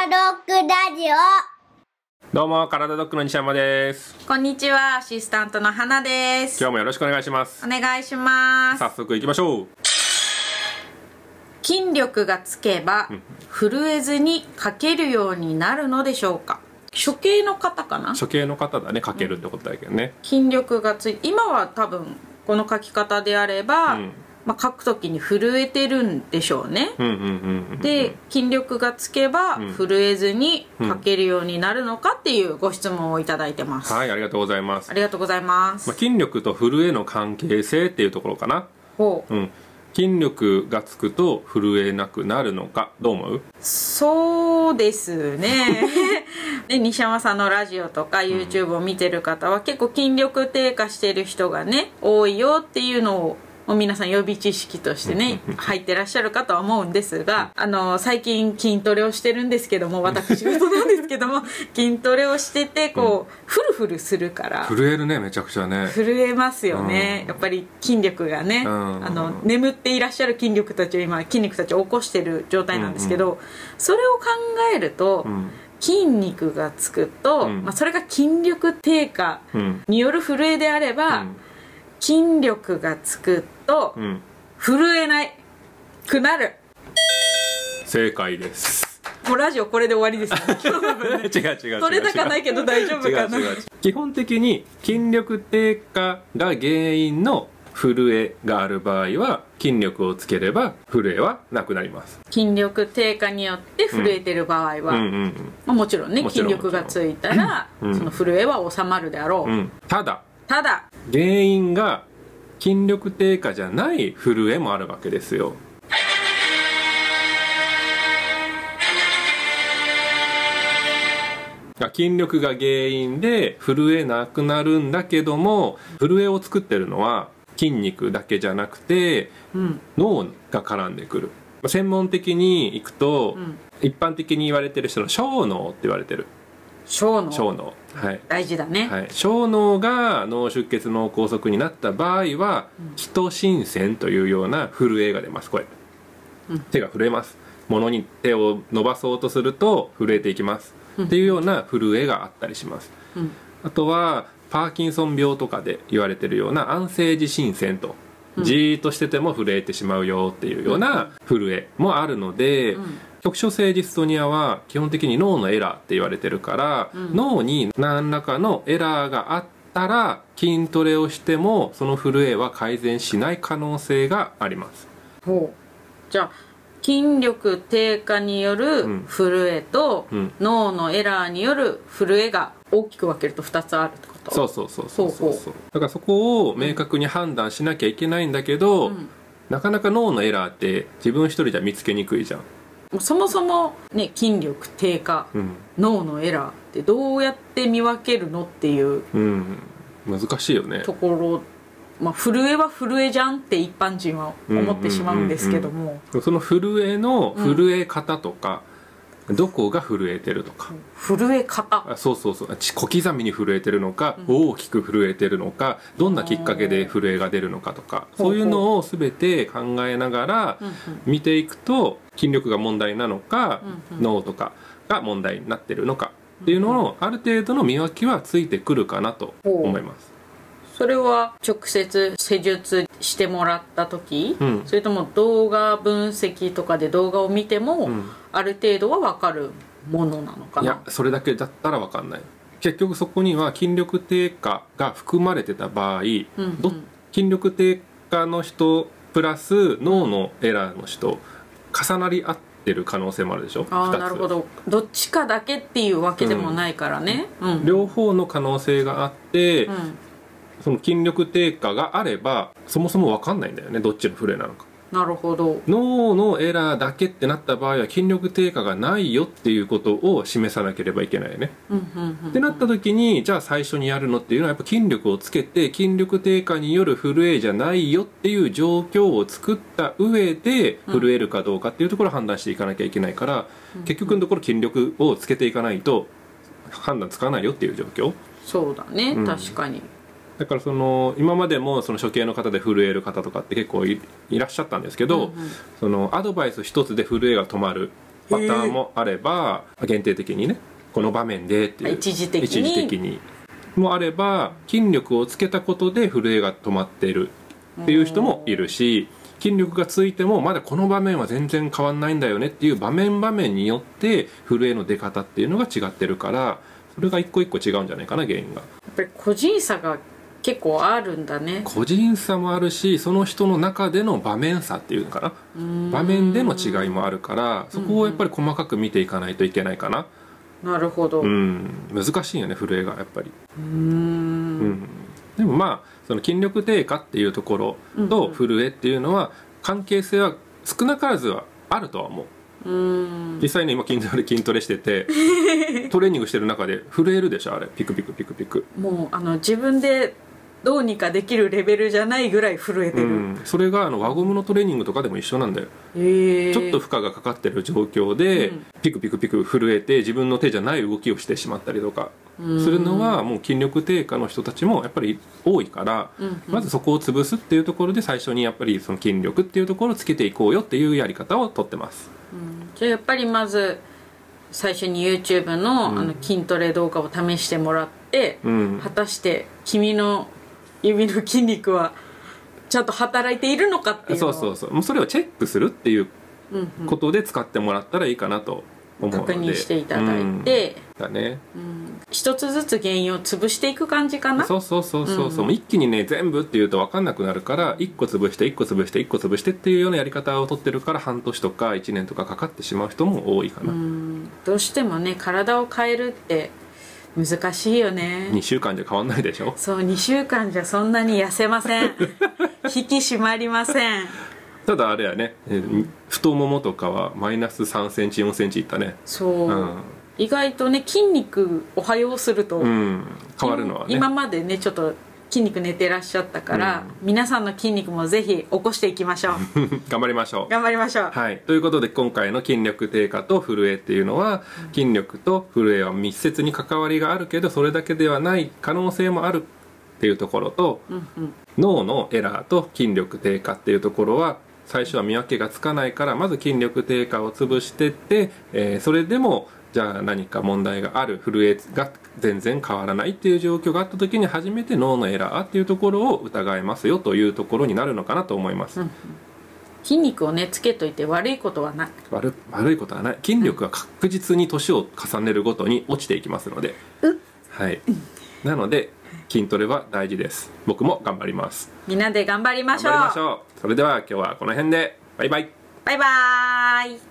体ドッグラジオどうも、体ドッグの西山です。こんにちは、アシスタントの花です。今日もよろしくお願いしますお。願いします。早速行きましょう。筋力がつけば、震えずに書けるようになるのでしょうか処刑の方かな？処刑の方だね、かけるってことだけどね。筋力がつい今は多分この書き方であれば、うんまあ、書くときに震えてるんでしょうね。で筋力がつけばん。震えずに書けるようになるのかっていうご質問をいただいてます、はい、ありがとうございます。あ。りがとうございます、まあ、筋力と震えの関係性っていうところかな。ほう。うん。筋力がつくと震えなくなるのか、どう思う？そうですね。で西山さんのラジオとか YouTube を見てる方は結構筋力低下してる人がね多いよっていうのをもう皆さん予備知識としてね入ってらっしゃるかとは思うんですがあの最近筋トレをしてるんですけども私事なんですけども 筋トレをしててこうフルフルするから。震えるね、めちゃくちゃね。震えますよね、うん。やっぱり筋力がね、うん。あの眠っていらっしゃる筋力たちを今筋肉たちを起こしてる状態なんですけど、それを考えると、うん。筋肉がつくと、うん。まあ、それが筋力低下うん。による震えであれば、筋力がつくとうん。うん。震えないくなる。正解です。もうラジオこれで終わりですね。違う違う違う。違う。取れ高ないけど大丈夫かな。違う違う違う。基本的に筋力低下が原因の震えがある場合は筋力をつければ震えはなくなります。筋力低下によって震えてる場合は、まあ、もちろんね筋力がついたら、うん。その震えは収まるであろう、うんうん。ただ。ただ原因が筋力低下じゃない震えもあるわけですよ。筋力が原因で震えなくなるんだけども震えを作ってるのは筋肉だけじゃなくてうん。脳が絡んでくる。まあ専門的にいくと、うん。一般的に言われてる人の小脳って言われてる小脳。小脳。はい。大事だね、はい、小脳が脳出血脳梗塞になった場合は気と心線というような震えが出ます。これ、うん。手が震えます。物に手を伸ばそうとすると震えていきます、っていうような震えがあったりします。うん。あとはパーキンソン病とかで言われてるような安静自心線と、じーっとしてても震えてしまうよっていうような震えもあるので、ん。局所性ディストニアは基本的に脳のエラーって言われてるから、ん。脳に何らかのエラーがあったら筋トレをしてもその震えは改善しない可能性があります。ほう。じゃあ筋力低下によるうん。震えと、うん。脳のエラーによる震えが大きく分けると2つあるってこと。そうそうそうそうそうそう。だからそこを明確に判断しなきゃいけないんだけど、うん。なかなか脳のエラーって自分一人じゃ見つけにくいじゃん、そもそもね筋力低下、うん。脳のエラーってどうやって見分けるのっていううん、難しいよね。ところまあ震えは震えじゃんって一般人は思ってしまうんですけども。その震えの震え方とか、どこが震えてるとか、震え方あそうそうそう。ち小刻みに震えてるのか、大きく震えてるのかどんなきっかけで震えが出るのかとかそういうのを全て考えながらうんうん。見ていくと筋力が問題なのか、うんうん。脳とかが問題になってるのかっていうののある程度の見分けはついてくるかなと思います。それは直接施術してもらった時、うん。それとも動画分析とかで動画を見ても、うん。ある程度は分かるものなのかいやなそれだけだったら分かんない。結局そこには筋力低下が含まれてた場合、うんうん。ど筋力低下の人プラス脳のエラーの人重なり合ってる可能性もあるでしょ？あなるほど。どっちかだけっていうわけでもないからね。うん。両方の可能性があって、うんその筋力低下があればそもそも分かんないんだよねどっちの震えなのか。なるほど。脳のエラーだけってなった場合は筋力低下がないよっていうことを示さなければいけないよね。うんうんうんってなった時にじゃあ最初にやるのっていうのはやっぱ筋力をつけて筋力低下による震えじゃないよっていう状況を作った上で震えるかどうかっていうところを判断していかなきゃいけないから、結局のところ筋力をつけていかないと判断つかないよっていう状況。そうだね、うん。確かにだからその今までもその処刑の方で震える方とかって結構いいらっしゃったんですけど、うんうん。そのアドバイス一つで震えが止まるパターンもあれば限定的にねこの場面でっていう一時的に？一時的に。もあれば筋力をつけたことで震えが止まってるっていう人もいるし筋力がついてもまだこの場面は全然変わんないんだよねっていう場面場面によって震えの出方っていうのが違ってるからそれが一個一個違うんじゃないかな原因が。やっぱり個人差が結構あるんだね。個人差もあるしその人の中での場面差っていうのかな。場面での違いもあるからそこをやっぱり細かく見ていかないといけないかな。なるほど。うん。難しいよね震えがやっぱり。うん。ん。でもまあその筋力低下っていうところと震えっていうのは関係性は少なからずはあるとは思う。実際に今筋トレ筋トレしてて トレーニングしてる中で震えるでしょあれ。ピクピクピクピク。もうあの自分でどうにかできるレベルじゃないぐらい震えてる、うん、それがあの輪ゴムのトレーニングとかでも一緒なんだよ。へえちょっと負荷がかかってる状況で、うん。ピクピクピク震えて自分の手じゃない動きをしてしまったりとか。するのはもう筋力低下の人たちもやっぱり多いから、うんまずそこを潰すっていうところで最初にやっぱりその筋力っていうところをつけていこうよっていうやり方をとってます。じゃあやっぱりまず最初に YouTube の,、あの筋トレ動画を試してもらって、うん。果たして君の指の筋肉はちゃんと働いているのかっていうそうそうそう。もうそれをチェックするっていううんうん。ことで使ってもらったらいいかなと思うので。確認していただいて、うん。だね。一つずつ原因を潰していく感じかな？そうそうそうそうそう、一気にね全部っていうと分かんなくなるから1個潰して1個潰して1個潰してっていうようなやり方を取ってるから半年とか1年とかかかってしまう人も多いかな、うん。どうしてもね体を変えるって難しいよね。2週間じゃ変わんないでしょ？そう2週間じゃそんなに痩せません。引き締まりません。ただあれやね、えー太ももとかはマイナス3センチ4センチいったね。そう、うん。意外とね筋肉おはようすると、うん。変わるのはね。今までねちょっと筋肉寝てらっしゃったから、皆さんの筋肉もぜひ起こしていきましょう。頑張りましょう。頑張りましょう、はい、ということで今回の筋力低下と震えっていうのは筋力と震えは密接に関わりがあるけどそれだけではない可能性もあるっていうところと、脳のエラーと筋力低下っていうところは最初は見分けがつかないからまず筋力低下を潰してって、えーそれでもじゃあ何か問題がある震えが全然変わらないっていう状況があった時に初めて脳のエラーっていうところを疑えますよというところになるのかなと思います。筋肉をねつけといて悪いことはない。悪悪いことはない。筋力は確実に年を重ねるごとに落ちていきますので、はい、なので筋トレは大事です。僕も頑張ります。みんなで頑張りま頑しょう。張りましょう。それでは今日はこの辺で。バイバイ。バイバーイ